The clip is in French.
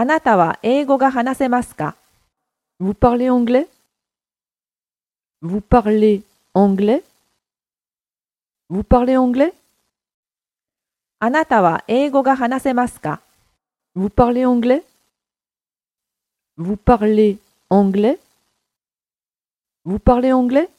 あなたは英語が話せますか？Vous parlez anglais? Vous parlez anglais? Vous parlez anglais? あなたは英語が話せますか？Vous parlez anglais? Vous parlez anglais? Vous parlez anglais?